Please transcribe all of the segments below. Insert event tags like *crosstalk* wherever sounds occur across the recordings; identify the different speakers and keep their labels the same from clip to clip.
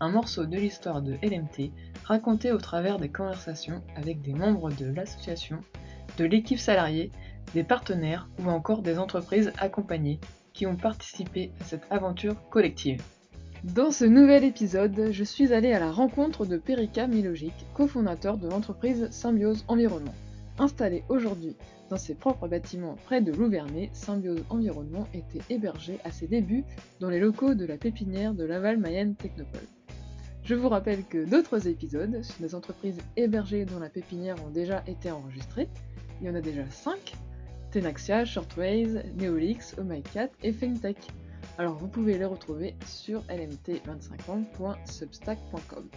Speaker 1: un morceau de l'histoire de LMT raconté au travers des conversations avec des membres de l'association, de l'équipe salariée, des partenaires ou encore des entreprises accompagnées qui ont participé à cette aventure collective. Dans ce nouvel épisode, je suis allée à la rencontre de Perika Milogic, cofondateur de l'entreprise Symbiose Environnement. Installé aujourd'hui dans ses propres bâtiments près de Louvernay, Symbiose Environnement était hébergé à ses débuts dans les locaux de la pépinière de Laval Mayenne Technopole. Je vous rappelle que d'autres épisodes sur des entreprises hébergées dans la pépinière ont déjà été enregistrés. Il y en a déjà 5 Tenaxia, Shortways, Neolix, OMI4 et FinTech. Alors vous pouvez les retrouver sur lmt25ans.substack.com.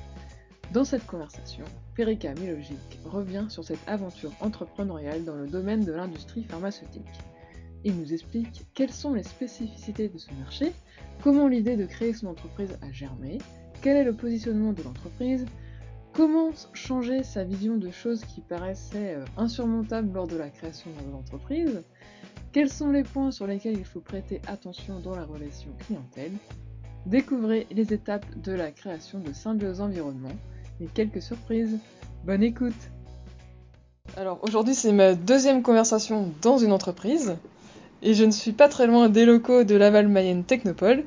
Speaker 1: Dans cette conversation, Perika Milogic revient sur cette aventure entrepreneuriale dans le domaine de l'industrie pharmaceutique. Il nous explique quelles sont les spécificités de ce marché, comment l'idée de créer son entreprise a germé, quel est le positionnement de l'entreprise, comment changer sa vision de choses qui paraissaient euh, insurmontables lors de la création de l'entreprise, quels sont les points sur lesquels il faut prêter attention dans la relation clientèle, découvrez les étapes de la création de Symbiose Environnement, et quelques surprises. Bonne écoute! Alors aujourd'hui c'est ma deuxième conversation dans une entreprise. Et je ne suis pas très loin des locaux de Laval Mayenne Technopole.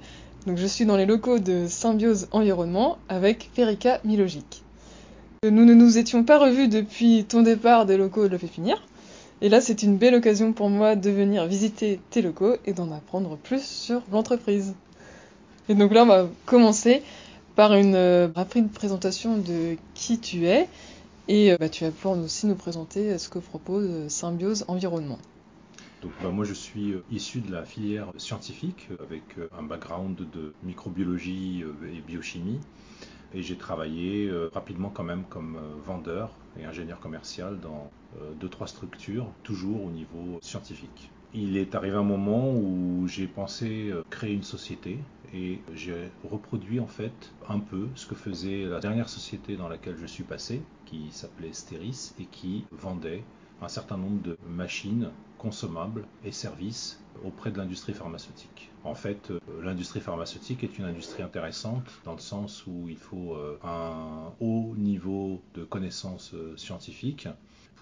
Speaker 1: Donc je suis dans les locaux de Symbiose Environnement avec Perika Milogic. Nous ne nous étions pas revus depuis ton départ des locaux de la Pépinière. Et là, c'est une belle occasion pour moi de venir visiter tes locaux et d'en apprendre plus sur l'entreprise. Et donc là, on va commencer par une euh, rapide présentation de qui tu es et euh, bah, tu vas pouvoir aussi nous présenter ce que propose euh, Symbiose Environnement.
Speaker 2: Donc, bah, moi je suis issu de la filière scientifique avec un background de microbiologie et biochimie et j'ai travaillé rapidement quand même comme vendeur et ingénieur commercial dans deux trois structures toujours au niveau scientifique. Il est arrivé un moment où j'ai pensé créer une société et j'ai reproduit en fait un peu ce que faisait la dernière société dans laquelle je suis passé, qui s'appelait Steris et qui vendait un certain nombre de machines consommables et services auprès de l'industrie pharmaceutique. En fait, euh, l'industrie pharmaceutique est une industrie intéressante dans le sens où il faut euh, un haut niveau de connaissances euh, scientifiques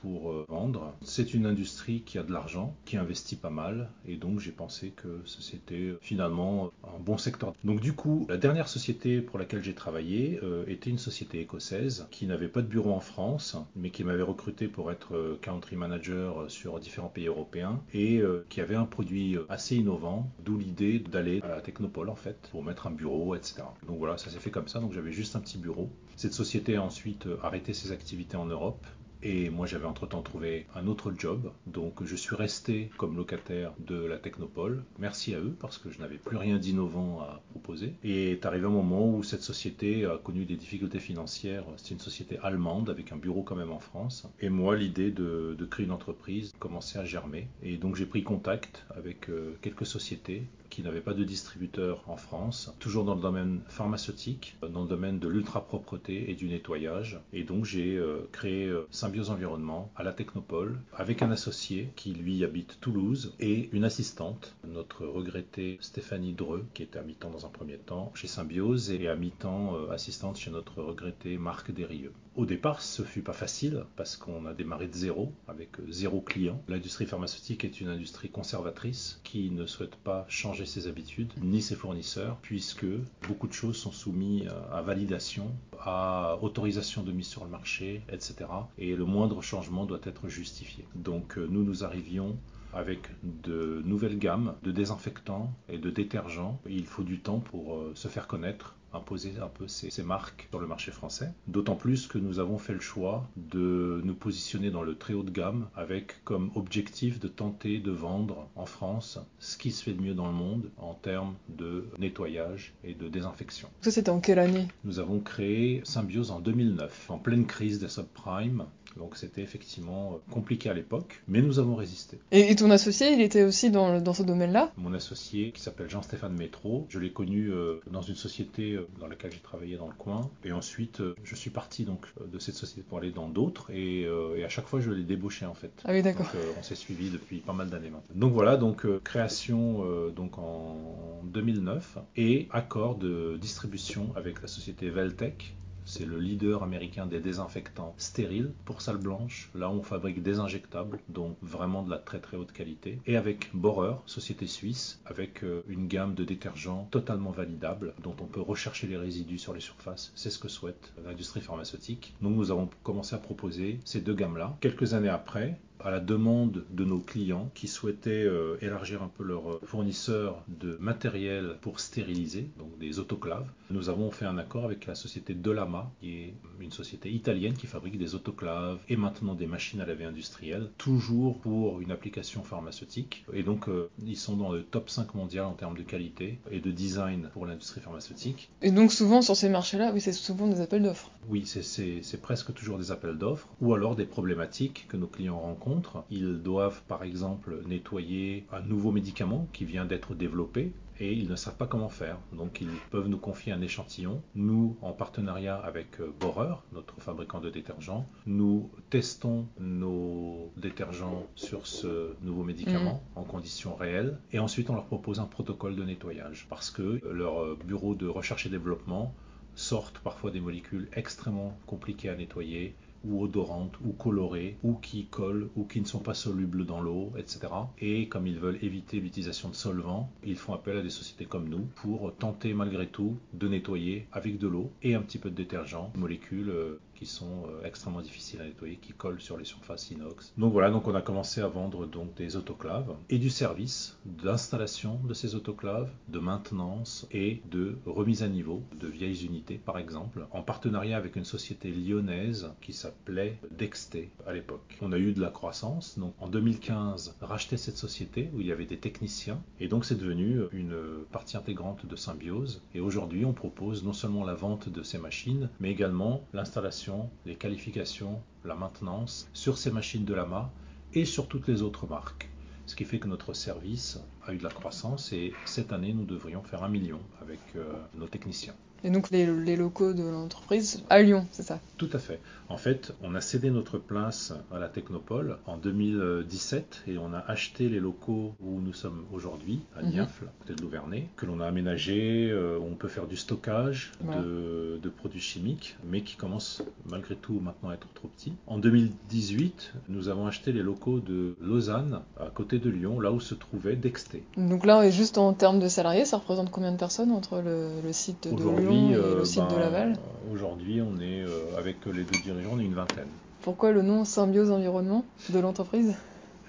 Speaker 2: pour euh, vendre. C'est une industrie qui a de l'argent, qui investit pas mal, et donc j'ai pensé que c'était finalement un bon secteur. Donc du coup, la dernière société pour laquelle j'ai travaillé euh, était une société écossaise qui n'avait pas de bureau en France, mais qui m'avait recruté pour être euh, country manager sur différents pays européens et qui avait un produit assez innovant, d'où l'idée d'aller à la Technopole en fait pour mettre un bureau, etc. Donc voilà, ça s'est fait comme ça. Donc j'avais juste un petit bureau. Cette société a ensuite arrêté ses activités en Europe et moi, j'avais entre-temps trouvé un autre job, donc je suis resté comme locataire de la Technopole. Merci à eux, parce que je n'avais plus rien d'innovant à proposer. Et est arrivé un moment où cette société a connu des difficultés financières. C'est une société allemande, avec un bureau quand même en France. Et moi, l'idée de, créer une entreprise commençait à germer. Et donc j'ai pris contact avec euh, quelques sociétés qui n'avaient pas de distributeur en France, toujours dans le domaine pharmaceutique, dans le domaine de l'ultra-propreté et du nettoyage. Et donc j'ai euh, créé euh, Symbiose Environnement à la Technopole avec un associé qui lui habite Toulouse et une assistante, notre regrettée Stéphanie Dreux, qui était à mi-temps dans un premier temps chez Symbiose et à mi-temps euh, assistante chez notre regretté Marc Desrieux. Au départ, ce fut pas facile parce qu'on a démarré de zéro avec zéro client. L'industrie pharmaceutique est une industrie conservatrice qui ne souhaite pas changer ses habitudes, ni ses fournisseurs, puisque beaucoup de choses sont soumises à validation, à autorisation de mise sur le marché, etc. Et le moindre changement doit être justifié. Donc euh, nous, nous arrivions avec de nouvelles gammes de désinfectants et de détergents. Il faut du temps pour euh, se faire connaître imposer un peu ces, marques sur le marché français. D'autant plus que nous avons fait le choix de nous positionner dans le très haut de gamme avec comme objectif de tenter de vendre en France ce qui se fait de mieux dans le monde en termes de nettoyage et de désinfection.
Speaker 1: Ça c'était en quelle année?
Speaker 2: Nous avons créé Symbiose en 2009, en pleine crise des subprimes Donc c'était effectivement euh, compliqué à l'époque, mais nous avons résisté.
Speaker 1: Et, ton associé, il était aussi dans, dans ce domaine-là?
Speaker 2: Mon associé, qui s'appelle Jean-Stéphane Métro, je l'ai connu euh, dans une société euh, dans laquelle j'ai travaillé dans le coin. Et ensuite, je suis parti donc de cette société pour aller dans d'autres. Et, à chaque fois, je l'ai débauché en fait.
Speaker 1: Ah oui, d'accord.
Speaker 2: on s'est suivi depuis pas mal d'années maintenant. Donc voilà, donc création donc en 2009 et accord de distribution avec la société Veltec c'est le leader américain des désinfectants stériles pour salles blanches. Là, on fabrique des injectables, donc vraiment de la très très haute qualité. Et avec Borer, société suisse, avec euh, une gamme de détergents totalement validables, dont on peut rechercher les résidus sur les surfaces. C'est ce que souhaite l'industrie pharmaceutique. Donc nous avons commencé à proposer ces deux gammes-là. Quelques années après, à la demande de nos clients qui souhaitaient euh, élargir un peu leur fournisseur de matériel pour stériliser, donc des autoclaves. Nous avons fait un accord avec la société Dolama, qui est une société italienne qui fabrique des autoclaves et maintenant des machines à laver industrielles, toujours pour une application pharmaceutique. Et donc, euh, ils sont dans le top 5 mondial en termes de qualité et de design pour l'industrie pharmaceutique.
Speaker 1: Et donc, souvent sur ces marchés-là, oui, c'est souvent des appels d'offres.
Speaker 2: Oui, c'est presque toujours des appels d'offres ou alors des problématiques que nos clients rencontrent ils doivent par exemple nettoyer un nouveau médicament qui vient d'être développé et ils ne savent pas comment faire. Donc ils peuvent nous confier un échantillon. Nous, en partenariat avec euh, Borer, notre fabricant de détergents, nous testons nos détergents sur ce nouveau médicament mm. en conditions réelles et ensuite on leur propose un protocole de nettoyage parce que leur euh, bureau de recherche et développement sortent parfois des molécules extrêmement compliquées à nettoyer ou odorantes ou colorées ou qui collent ou qui ne sont pas solubles dans l'eau, etc. Et comme ils veulent éviter l'utilisation de solvants, ils font appel à des sociétés comme nous pour tenter malgré tout de nettoyer avec de l'eau et un petit peu de détergent, molécules euh, qui sont euh, extrêmement difficiles à nettoyer, qui collent sur les surfaces inox. Donc voilà, donc on a commencé à vendre donc des autoclaves et du service d'installation de ces autoclaves, de maintenance et de remise à niveau de vieilles unités par exemple, en partenariat avec une société lyonnaise qui s'appelait Dexté à l'époque. On a eu de la croissance, donc en 2015 racheté cette société où il y avait des techniciens et donc c'est devenu une partie intégrante de Symbiose et aujourd'hui on propose non seulement la vente de ces machines mais également l'installation les qualifications, la maintenance sur ces machines de Lama et sur toutes les autres marques. Ce qui fait que notre service a eu de la croissance et cette année nous devrions faire un million avec euh, nos techniciens.
Speaker 1: Et donc les, locaux de l'entreprise à Lyon, c'est ça?
Speaker 2: Tout à fait. En fait, on a cédé notre place à la Technopole en 2017 et on a acheté les locaux où nous sommes aujourd'hui, à mhm. Niafle, côté de Louvernay, que l'on a aménagé, euh, où on peut faire du stockage de, de, produits chimiques, mais qui commence malgré tout maintenant à être trop petit. En 2018, nous avons acheté les locaux de Lausanne, à côté de Lyon, là où se trouvait Dexté.
Speaker 1: Donc là, juste en termes de salariés, ça représente combien de personnes entre le, le site de Lyon euh, ben,
Speaker 2: aujourd'hui, on est euh, avec les deux dirigeants, on est une vingtaine.
Speaker 1: Pourquoi le nom Symbiose Environnement de l'entreprise?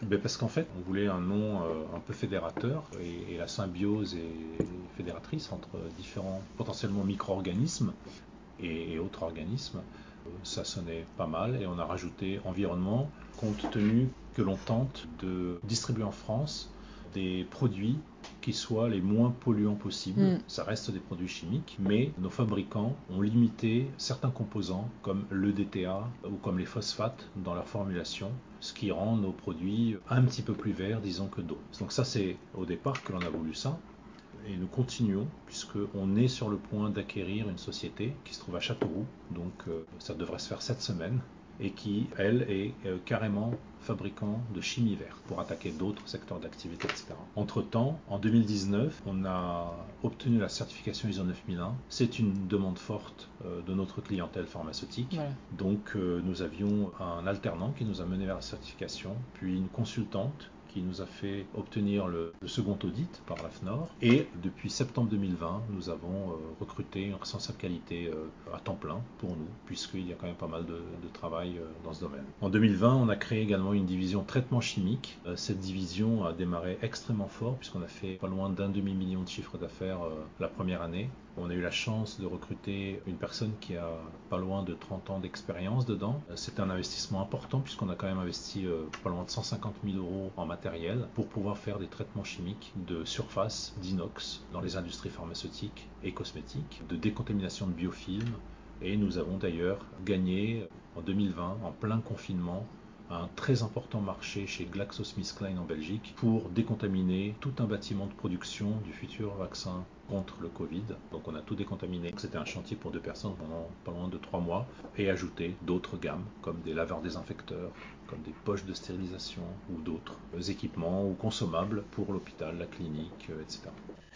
Speaker 2: Ben Parce qu'en fait, on voulait un nom euh, un peu fédérateur et, la symbiose est fédératrice entre différents potentiellement micro-organismes et, autres organismes. Ça sonnait pas mal et on a rajouté environnement compte tenu que l'on tente de distribuer en France des produits qui soient les moins polluants possibles. Mm. Ça reste des produits chimiques, mais nos fabricants ont limité certains composants comme le DTA ou comme les phosphates dans leur formulation, ce qui rend nos produits un petit peu plus verts, disons, que d'autres. Donc ça, c'est au départ que l'on a voulu ça. Et nous continuons puisqu'on est sur le point d'acquérir une société qui se trouve à Châteauroux. Donc euh, ça devrait se faire cette semaine et qui, elle, est euh, carrément fabricant de chimie verte pour attaquer d'autres secteurs d'activité, etc. Entre-temps, en 2019, on a obtenu la certification ISO 9001. C'est une demande forte euh, de notre clientèle pharmaceutique. Donc euh, nous avions un alternant qui nous a mené vers la certification, puis une consultante qui nous a fait obtenir le, second audit par l'AFNOR. Et depuis septembre 2020, nous avons euh, recruté un responsable qualité euh, à temps plein pour nous, puisqu'il y a quand même pas mal de, travail euh, dans ce domaine. En 2020, on a créé également une division traitement chimique. cette division a démarré extrêmement fort, puisqu'on a fait pas loin d'un demi-million de chiffres d'affaires la première année. On a eu la chance de recruter une personne qui a pas loin de 30 ans d'expérience dedans. C'est un investissement important puisqu'on a quand même investi pas loin de 150 000 euros en matériel pour pouvoir faire des traitements chimiques de surface, d'inox, dans les industries pharmaceutiques et cosmétiques, de décontamination de biofilms, Et nous avons d'ailleurs gagné en 2020, en plein confinement, un très important marché chez GlaxoSmithKline en Belgique pour décontaminer tout un bâtiment de production du futur vaccin contre le Covid. Donc on a tout décontaminé. C'était un chantier pour deux personnes pendant pas loin de trois mois et ajouter d'autres gammes comme des laveurs désinfecteurs, comme des poches de stérilisation ou d'autres équipements ou consommables pour l'hôpital, la clinique, euh, etc.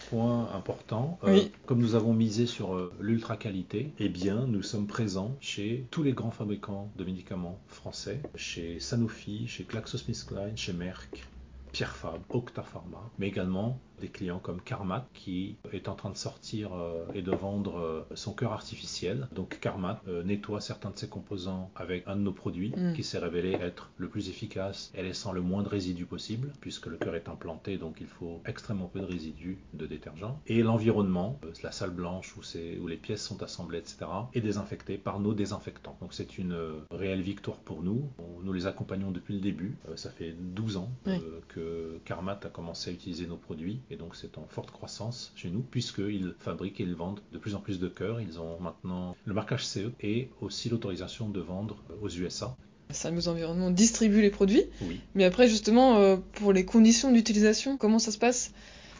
Speaker 2: Point important, euh, comme nous avons misé sur euh, l'ultra qualité, eh bien nous sommes présents chez tous les grands fabricants de médicaments français, chez Sanofi, chez GlaxoSmithKline, chez Merck, Pierre Fabre, Octa Pharma, mais également des clients comme Carmat qui est en train de sortir euh, et de vendre euh, son cœur artificiel. Donc Carmat euh, nettoie certains de ses composants avec un de nos produits
Speaker 1: Mm.
Speaker 2: qui s'est révélé être le plus efficace et laissant le moins de résidus possible puisque le cœur est implanté donc il faut extrêmement peu de résidus de détergent. Et l'environnement, la salle blanche où, c'est- où les pièces sont assemblées etc. est désinfecté par nos désinfectants. Donc c'est une réelle victoire pour nous. Nous les accompagnons depuis le début. Ça fait 12 ans
Speaker 1: Oui.
Speaker 2: que Carmat a commencé à utiliser nos produits et donc c'est en forte croissance chez nous puisqu'ils fabriquent et ils vendent de plus en plus de cœurs. Ils ont maintenant le marquage CE et aussi l'autorisation de vendre aux USA.
Speaker 1: Salmos Environnement distribue les produits,
Speaker 2: Oui.
Speaker 1: mais après justement euh, pour les conditions d'utilisation, comment ça se passe?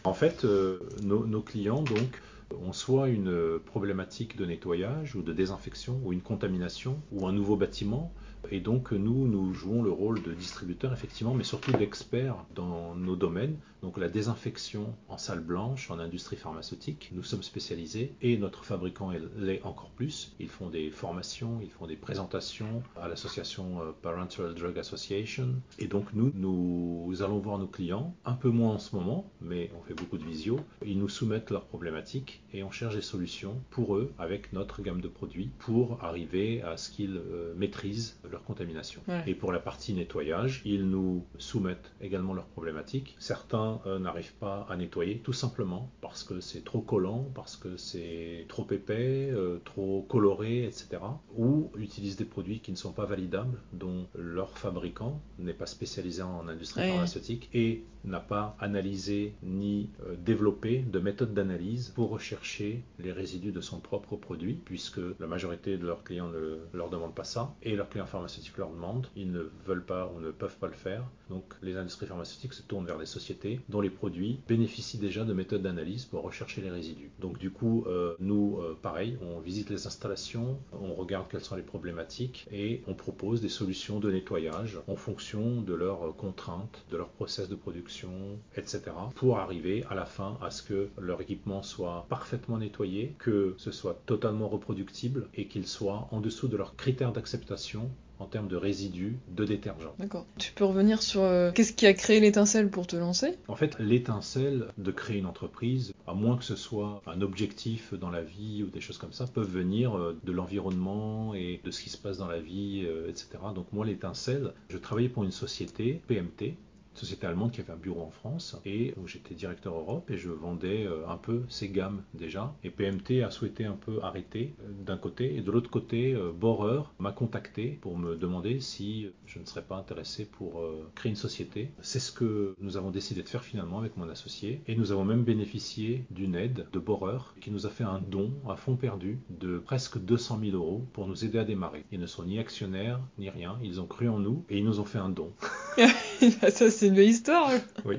Speaker 2: En fait, euh, nos, nos clients donc ont soit une problématique de nettoyage ou de désinfection ou une contamination ou un nouveau bâtiment. Et donc nous, nous jouons le rôle de distributeur effectivement, mais surtout d'experts dans nos domaines. Donc la désinfection en salle blanche, en industrie pharmaceutique, nous sommes spécialisés et notre fabricant est- l'est encore plus. Ils font des formations, ils font des présentations à l'association euh, Parental Drug Association. Et donc nous, nous allons voir nos clients, un peu moins en ce moment, mais on fait beaucoup de visio. Ils nous soumettent leurs problématiques et on cherche des solutions pour eux avec notre gamme de produits pour arriver à ce qu'ils euh, maîtrisent leur contamination.
Speaker 1: Ouais.
Speaker 2: Et pour la partie nettoyage, ils nous soumettent également leurs problématiques. Certains euh, n'arrivent pas à nettoyer tout simplement parce que c'est trop collant, parce que c'est trop épais, euh, trop coloré, etc. Ou utilisent des produits qui ne sont pas validables, dont leur fabricant n'est pas spécialisé en industrie
Speaker 1: Ouais.
Speaker 2: pharmaceutique et n'a pas analysé ni euh, développé de méthodes d'analyse pour rechercher les résidus de son propre produit, puisque la majorité de leurs clients ne leur demandent pas ça, et leurs clients pharmaceutiques leur demandent, ils ne veulent pas ou ne peuvent pas le faire. Donc les industries pharmaceutiques se tournent vers des sociétés dont les produits bénéficient déjà de méthodes d'analyse pour rechercher les résidus. Donc du coup, euh, nous, euh, pareil, on visite les installations, on regarde quelles sont les problématiques et on propose des solutions de nettoyage en fonction de leurs euh, contraintes, de leur process de production, etc. pour arriver à la fin à ce que leur équipement soit parfaitement nettoyé, que ce soit totalement reproductible et qu'il soit en dessous de leurs critères d'acceptation en termes de résidus de détergents.
Speaker 1: D'accord. Tu peux revenir sur euh, qu'est-ce qui a créé l'étincelle pour te lancer?
Speaker 2: En fait, l'étincelle de créer une entreprise, à moins que ce soit un objectif dans la vie ou des choses comme ça, peuvent venir euh, de l'environnement et de ce qui se passe dans la vie, euh, etc. Donc moi, l'étincelle, je travaillais pour une société, PMT, société allemande qui avait un bureau en France et où j'étais directeur Europe et je vendais euh, un peu ces gammes déjà. Et PMT a souhaité un peu arrêter euh, d'un côté et de l'autre côté euh, Borer m'a contacté pour me demander si je ne serais pas intéressé pour créer une société. C'est ce que nous avons décidé de faire finalement avec mon associé. Et nous avons même bénéficié d'une aide de Borer qui nous a fait un don à fond perdu de presque 200 000 euros pour nous aider à démarrer. Ils ne sont ni actionnaires ni rien. Ils ont cru en nous et ils nous ont fait un don. *laughs* *laughs*
Speaker 1: Ça, c'est une belle histoire.
Speaker 2: oui.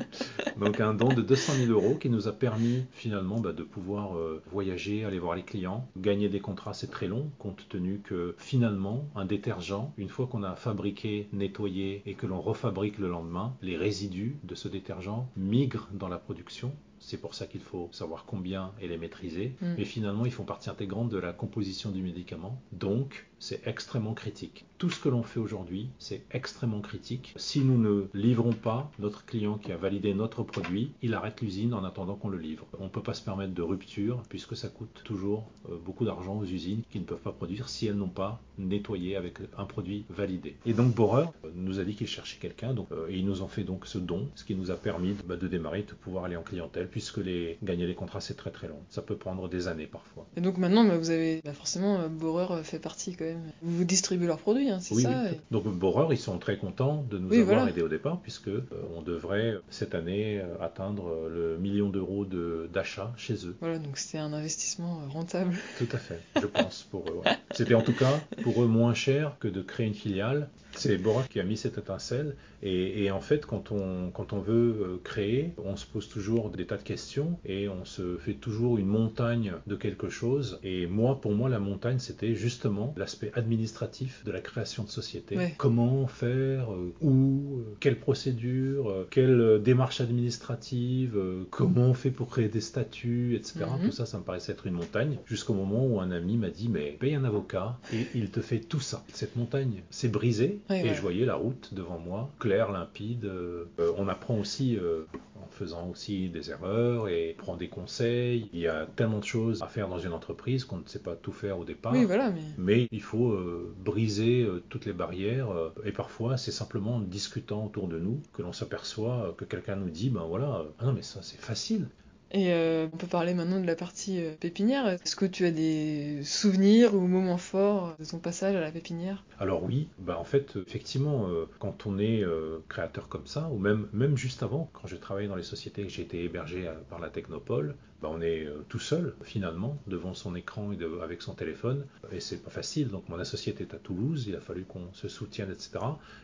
Speaker 2: Donc un don de 200 000 euros qui nous a permis finalement bah, de pouvoir euh, voyager, aller voir les clients, gagner des contrats, c'est très long, compte tenu que finalement un détergent, une fois qu'on a fabriqué, nettoyé et que l'on refabrique le lendemain, les résidus de ce détergent migrent dans la production. C'est pour ça qu'il faut savoir combien et les maîtriser.
Speaker 1: Mm.
Speaker 2: Mais finalement, ils font partie intégrante de la composition du médicament. Donc, c'est extrêmement critique. Tout ce que l'on fait aujourd'hui, c'est extrêmement critique. Si nous ne livrons pas notre client qui a validé notre produit, il arrête l'usine en attendant qu'on le livre. On ne peut pas se permettre de rupture puisque ça coûte toujours euh, beaucoup d'argent aux usines qui ne peuvent pas produire si elles n'ont pas nettoyé avec un produit validé. Et donc Borer euh, nous a dit qu'il cherchait quelqu'un donc, euh, et ils nous ont fait donc ce don, ce qui nous a permis bah, de démarrer, de pouvoir aller en clientèle puisque les, gagner les contrats, c'est très très long. Ça peut prendre des années parfois.
Speaker 1: Et donc maintenant, bah, vous avez bah, forcément, Borer fait partie quand même. Vous distribuez leurs produits, hein, c'est
Speaker 2: Oui,
Speaker 1: ça
Speaker 2: oui.
Speaker 1: et-
Speaker 2: donc Borer, ils sont très contents de nous avoir
Speaker 1: voilà.
Speaker 2: aidés au départ, puisque euh, on devrait cette année euh, atteindre euh, le million d'euros de- d'achat chez eux.
Speaker 1: Voilà, donc c'était un investissement euh, rentable. *laughs*
Speaker 2: Tout à fait, je pense pour eux. ouais. C'était en tout cas pour eux moins cher que de créer une filiale. C'est Borer qui a mis cette étincelle. Et, et en fait, quand on, quand on veut euh, créer, on se pose toujours des tas de questions et on se fait toujours une montagne de quelque chose. Et moi, pour moi, la montagne, c'était justement l'aspect administratif de la création de société.
Speaker 1: Ouais.
Speaker 2: Comment faire, euh, où, euh, quelle procédure, euh, quelle démarche administrative, comment on fait pour créer des statuts, etc.
Speaker 1: Mhm.
Speaker 2: Tout ça, ça me paraissait être une montagne. Jusqu'au moment où un ami m'a dit, mais paye un avocat et il te fait tout ça. Cette montagne s'est brisée
Speaker 1: Ouais,
Speaker 2: et je voyais la route devant moi, claire, limpide. Euh, on apprend aussi euh, en faisant aussi des erreurs et prend des conseils. Il y a tellement de choses à faire dans une entreprise qu'on ne sait pas tout faire au départ.
Speaker 1: Oui, voilà, mais.
Speaker 2: Mais il faut euh, briser euh, toutes les barrières euh, et parfois c'est simplement en discutant autour de nous que l'on s'aperçoit que quelqu'un nous dit ben voilà euh, ah non mais ça c'est facile
Speaker 1: Et euh, on peut parler maintenant de la partie pépinière. Est-ce que tu as des souvenirs ou moments forts de ton passage à la pépinière?
Speaker 2: Alors oui, bah en fait, effectivement, quand on est créateur comme ça, ou même, même juste avant, quand j'ai travaillé dans les sociétés, que j'ai été hébergé par la Technopole, bah on est euh, tout seul, finalement, devant son écran et avec son téléphone, et c'est pas facile. Donc mon associé était à Toulouse, il a fallu qu'on se soutienne, etc.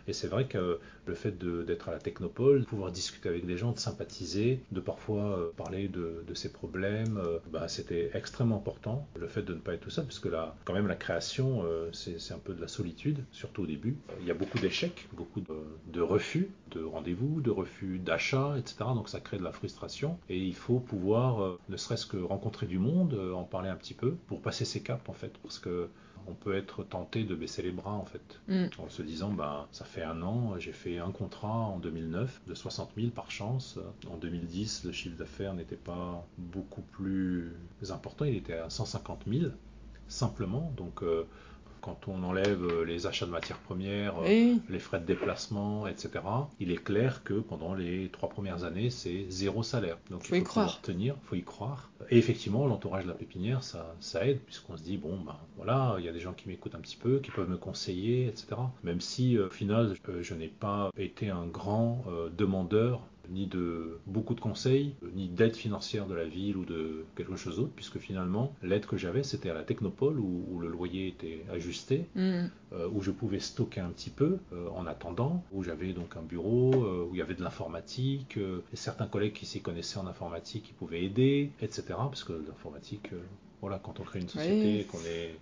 Speaker 2: Et c'est vrai que le fait d'être à la Technopole, de pouvoir discuter avec des gens, de sympathiser, de parfois euh, parler de, de ses problèmes, euh, bah, c'était extrêmement important. Le fait de ne pas être tout seul, parce que là, quand même, la création, c'est un peu de la solitude, surtout au début. Il y a beaucoup d'échecs, beaucoup de, refus de rendez-vous, de refus d'achat, etc. Donc ça crée de la frustration. Et il faut pouvoir, ne serait-ce que rencontrer du monde, euh, en parler un petit peu, pour passer ses caps, en fait. Parce que on peut être tenté de baisser les bras, en fait
Speaker 1: Hmm.
Speaker 2: en se disant bah ça fait un an, j'ai fait un contrat en 2009 de 60 000 par chance. En 2010, le chiffre d'affaires n'était pas beaucoup plus important, il était à 150 000 simplement. Donc euh, quand on enlève euh, les achats de matières premières, euh,
Speaker 1: Oui,
Speaker 2: les frais de déplacement, etc., il est clair que pendant les trois premières années, c'est zéro salaire. Donc
Speaker 1: Faut
Speaker 2: il
Speaker 1: y
Speaker 2: faut pouvoir
Speaker 1: croire.
Speaker 2: tenir, faut y croire. Et effectivement, l'entourage de la pépinière, ça, ça aide, puisqu'on se dit, bon, ben voilà, il y a des gens qui m'écoutent un petit peu, qui peuvent me conseiller, etc. Même si, euh, au final, je n'ai pas été un grand euh, demandeur ni de beaucoup de conseils, ni d'aide financière de la ville ou de quelque chose d'autre, puisque finalement, l'aide que j'avais, c'était à la Technopole, où, où le loyer était ajusté,
Speaker 1: Hmm.
Speaker 2: euh, où je pouvais stocker un petit peu euh, en attendant, où j'avais donc un bureau, euh, où il y avait de l'informatique, et certains collègues qui s'y connaissaient en informatique qui pouvaient aider, etc. Parce que l'informatique, voilà, quand on crée une société,
Speaker 1: Oui.
Speaker 2: qu'on est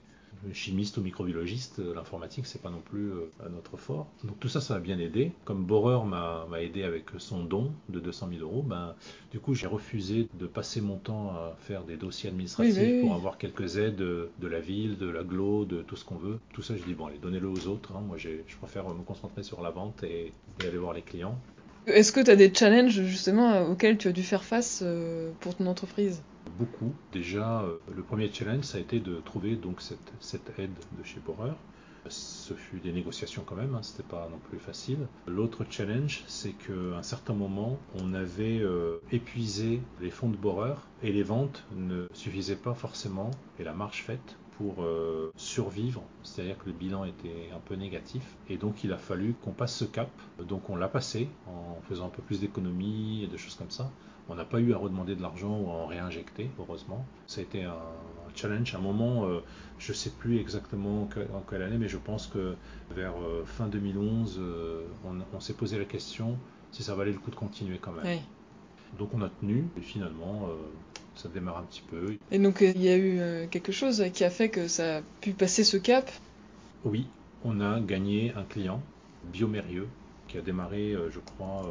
Speaker 2: chimiste ou microbiologiste, euh, l'informatique c'est pas non plus euh, à notre fort. Donc tout ça, ça m'a bien aidé. Comme Borer m'a aidé avec son don de 200 000 euros, ben, du coup j'ai refusé de passer mon temps à faire des dossiers administratifs
Speaker 1: Oui, oui,
Speaker 2: pour avoir quelques aides de, de la ville, de l'aglo, de tout ce qu'on veut. Tout ça, je dis bon, allez, donnez-le aux autres. hein. Moi, je préfère me concentrer sur la vente et, et aller voir les clients.
Speaker 1: Est-ce que tu as des challenges justement auxquels tu as dû faire face euh, pour ton entreprise?
Speaker 2: Beaucoup. Déjà, euh, le premier challenge, ça a été de trouver donc cette, cette aide de chez Borer. Ce fut des négociations quand même, hein, c'était pas non plus facile. L'autre challenge, c'est qu'à un certain moment, on avait euh, épuisé les fonds de Borer et les ventes ne suffisaient pas forcément, et la marge faite, pour euh, survivre, c'est-à-dire que le bilan était un peu négatif, et donc il a fallu qu'on passe ce cap. Donc on l'a passé en faisant un peu plus d'économies et de choses comme ça. On n'a pas eu à redemander de l'argent ou à en réinjecter, heureusement. Ça a été un challenge, un moment, euh, je ne sais plus exactement en quelle année, mais je pense que vers euh, fin 2011, euh, on, s'est posé la question si ça valait le coup de continuer quand même. Donc on a tenu, et finalement, euh, ça démarre un petit peu.
Speaker 1: Et donc euh, il y a eu euh, quelque chose qui a fait que ça a pu passer ce cap?
Speaker 2: Oui, on a gagné un client, Biomérieux, qui a démarré, euh, je crois,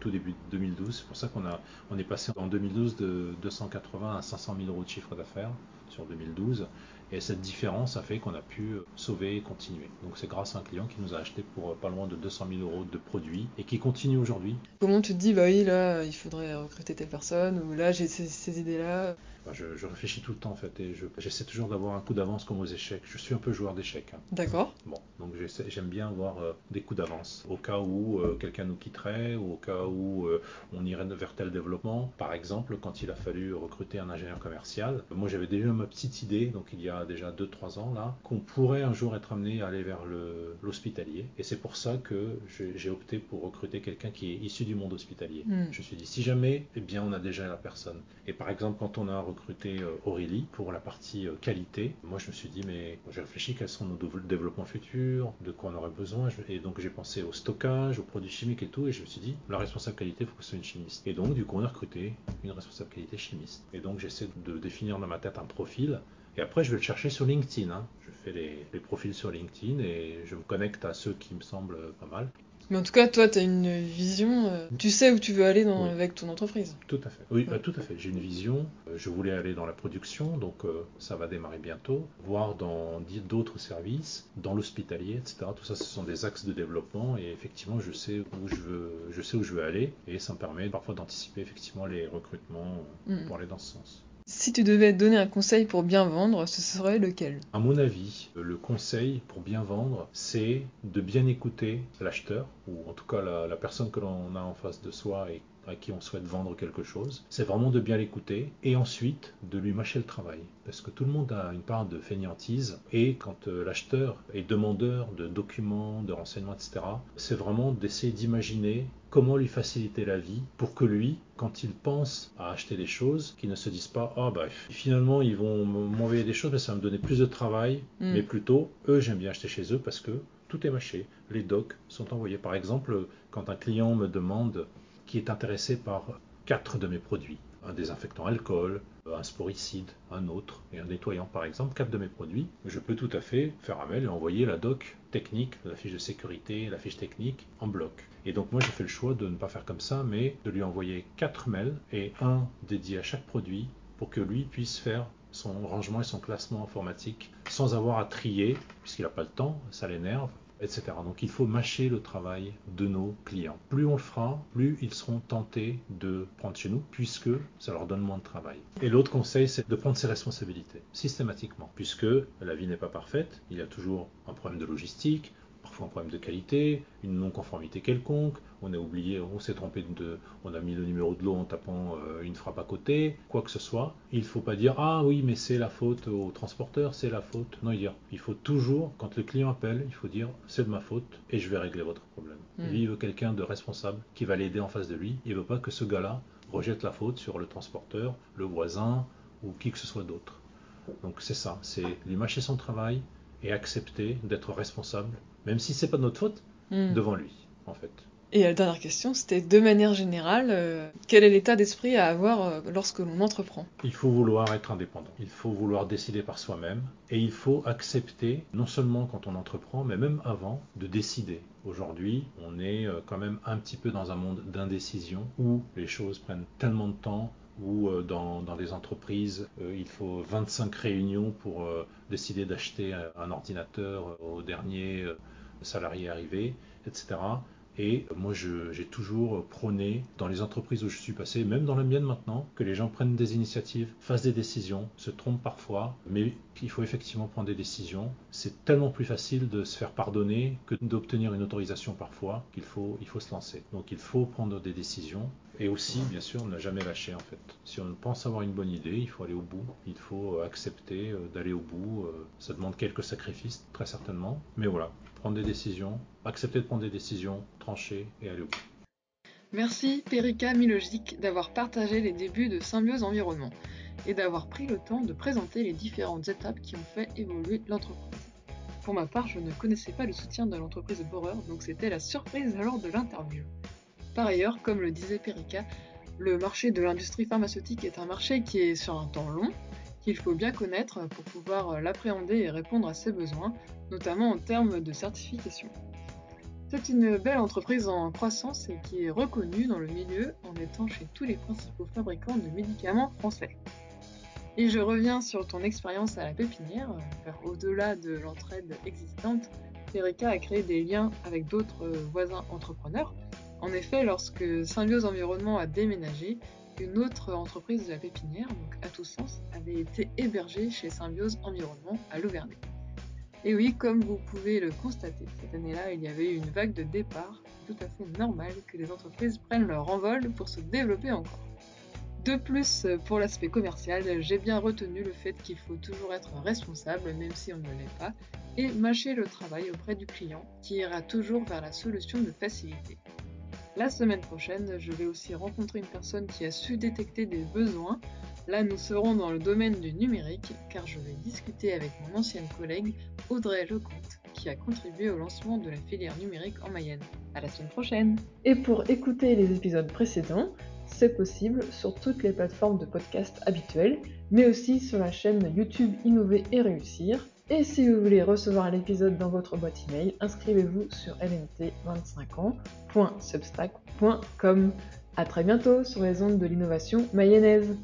Speaker 2: tout début de 2012. C'est pour ça qu'on a, on est passé en 2012 de 280 à 500 000 euros de chiffre d'affaires sur 2012. Et cette différence a fait qu'on a pu sauver et continuer. Donc c'est grâce à un client qui nous a acheté pour pas loin de 200 000 euros de produits et qui continue aujourd'hui.
Speaker 1: Comment tu te dis, bah oui, là, il faudrait recruter telle personne, ou là, j'ai ces idées-là
Speaker 2: je, réfléchis tout le temps en fait et j'essaie toujours d'avoir un coup d'avance comme aux échecs. Je suis un peu joueur d'échecs. Hein.
Speaker 1: D'accord.
Speaker 2: Bon, donc j'aime bien avoir euh, des coups d'avance au cas où euh, quelqu'un nous quitterait ou au cas où euh, on irait vers tel développement. Par exemple, quand il a fallu recruter un ingénieur commercial, moi j'avais déjà ma petite idée, donc il y a déjà 2-3 ans là, qu'on pourrait un jour être amené à aller vers l'hospitalier. Et c'est pour ça que j'ai opté pour recruter quelqu'un qui est issu du monde hospitalier. Hmm. Je me suis dit, si jamais, eh bien on a déjà la personne. Et par exemple, quand on a recruté euh, Aurélie pour la partie euh, qualité. Moi, je me suis dit, mais j'ai réfléchi quels sont nos développements futurs, de quoi on aurait besoin. Et donc, j'ai pensé au stockage, aux produits chimiques et tout. Et je me suis dit, la responsable qualité, il faut que ce soit une chimiste. Et donc, du coup, on a recruté une responsable qualité chimiste. Et donc, j'essaie de définir dans ma tête un profil. Et après, je vais le chercher sur LinkedIn. Hein. Je fais les, les, profils sur LinkedIn et je me connecte à ceux qui me semblent pas mal.
Speaker 1: Mais en tout cas, toi, tu as une vision, euh, tu sais où tu veux aller dans, avec ton entreprise.
Speaker 2: Tout à fait. Oui, bah, tout à fait. J'ai une vision. Euh, je voulais aller dans la production, donc euh, ça va démarrer bientôt, voire dans d'autres services, dans l'hospitalier, etc. Tout ça, ce sont des axes de développement et effectivement, je sais où je veux, je sais où je veux aller et ça me permet parfois d'anticiper effectivement les recrutements mm. pour aller dans ce sens.
Speaker 1: Si tu devais donner un conseil pour bien vendre, ce serait lequel?
Speaker 2: À mon avis, le conseil pour bien vendre, c'est de bien écouter l'acheteur, ou en tout cas la, personne que l'on a en face de soi à qui on souhaite vendre quelque chose, c'est vraiment de bien l'écouter et ensuite de lui mâcher le travail. Parce que tout le monde a une part de fainéantise et quand euh, l'acheteur est demandeur de documents, de renseignements, etc., c'est vraiment d'essayer d'imaginer comment lui faciliter la vie pour que lui, quand il pense à acheter des choses, qu'il ne se dise pas ah bah finalement ils vont m'envoyer des choses mais ça va me donner plus de travail, mm. mais plutôt eux j'aime bien acheter chez eux parce que tout est mâché, les docs sont envoyés. Par exemple, quand un client me demande est intéressé par quatre de mes produits. Un désinfectant alcool, un sporicide, un autre et un nettoyant par exemple, quatre de mes produits. Je peux tout à fait faire un mail et envoyer la doc technique, la fiche de sécurité, la fiche technique en bloc. Et donc moi j'ai fait le choix de ne pas faire comme ça, mais de lui envoyer quatre mails et un dédié à chaque produit pour que lui puisse faire son rangement et son classement informatique sans avoir à trier, puisqu'il n'a pas le temps, ça l'énerve, donc il faut mâcher le travail de nos clients. Plus on le fera, plus ils seront tentés de prendre chez nous, puisque ça leur donne moins de travail. Et l'autre conseil, c'est de prendre ses responsabilités, systématiquement, puisque la vie n'est pas parfaite, il y a toujours un problème de logistique, parfois un problème de qualité, une non-conformité quelconque, on a oublié, on s'est trompé de, on a mis le numéro de l'eau en tapant euh, une frappe à côté, quoi que ce soit. Il ne faut pas dire ah oui mais c'est la faute au transporteur, c'est la faute. Non, il faut toujours, quand le client appelle, il faut dire c'est de ma faute et je vais régler votre problème. Lui il veut quelqu'un de responsable qui va l'aider en face de lui. Il veut pas que ce gars-là rejette la faute sur le transporteur, le voisin ou qui que ce soit d'autre. Donc c'est ça, c'est lui mâcher son travail et accepter d'être responsable même si c'est pas de notre faute, hmm. devant lui, en fait.
Speaker 1: Et la dernière question, c'était de manière générale, euh, quel est l'état d'esprit à avoir euh, lorsque l'on entreprend?
Speaker 2: Il faut vouloir être indépendant, il faut vouloir décider par soi-même, et il faut accepter, non seulement quand on entreprend, mais même avant, de décider. Aujourd'hui, on est euh, quand même un petit peu dans un monde d'indécision où les choses prennent tellement de temps, où dans, dans, des entreprises, il faut 25 réunions pour décider d'acheter un ordinateur au dernier salarié arrivé, etc. Et moi, j'ai toujours prôné, dans les entreprises où je suis passé, même dans la mienne maintenant, que les gens prennent des initiatives, fassent des décisions, se trompent parfois, mais qu'il faut effectivement prendre des décisions. C'est tellement plus facile de se faire pardonner que d'obtenir une autorisation parfois qu'il faut, il faut se lancer. Donc il faut prendre des décisions. Et aussi, bien sûr, ne jamais lâcher en fait. Si on pense avoir une bonne idée, il faut aller au bout. Il faut accepter euh, d'aller au bout. Euh, ça demande quelques sacrifices, très certainement. Mais voilà, prendre des décisions, accepter de prendre des décisions, trancher et aller au bout.
Speaker 1: Merci Perika Milogic d'avoir partagé les débuts de Symbiose Environnement et d'avoir pris le temps de présenter les différentes étapes qui ont fait évoluer l'entreprise. Pour ma part, je ne connaissais pas le soutien de l'entreprise Borer, donc c'était la surprise lors de l'interview. Par ailleurs, comme le disait Perika, le marché de l'industrie pharmaceutique est un marché qui est sur un temps long, qu'il faut bien connaître pour pouvoir l'appréhender et répondre à ses besoins, notamment en termes de certification. C'est une belle entreprise en croissance et qui est reconnue dans le milieu en étant chez tous les principaux fabricants de médicaments français. Et je reviens sur ton expérience à la pépinière, car au-delà de l'entraide existante, Erika a créé des liens avec d'autres voisins entrepreneurs. En effet, lorsque Symbiose Environnement a déménagé, une autre entreprise de la pépinière, donc à tout sens, avait été hébergée chez Symbiose Environnement à Louvernay. Et oui, comme vous pouvez le constater, cette année-là, il y avait eu une vague de départ, tout à fait normale que les entreprises prennent leur envol pour se développer encore. De plus, pour l'aspect commercial, j'ai bien retenu le fait qu'il faut toujours être responsable, même si on ne l'est pas, et mâcher le travail auprès du client, qui ira toujours vers la solution de facilité. La semaine prochaine, je vais aussi rencontrer une personne qui a su détecter des besoins. Là, nous serons dans le domaine du numérique, car je vais discuter avec mon ancienne collègue Audrey Lecomte, qui a contribué au lancement de la filière numérique en Mayenne. À la semaine prochaine Et pour écouter les épisodes précédents, c'est possible sur toutes les plateformes de podcast habituelles, mais aussi sur la chaîne YouTube Innover et Réussir. Et si vous voulez recevoir l'épisode dans votre boîte email, inscrivez-vous sur lmt25ans.substack.com. A très bientôt sur les ondes de l'innovation mayonnaise.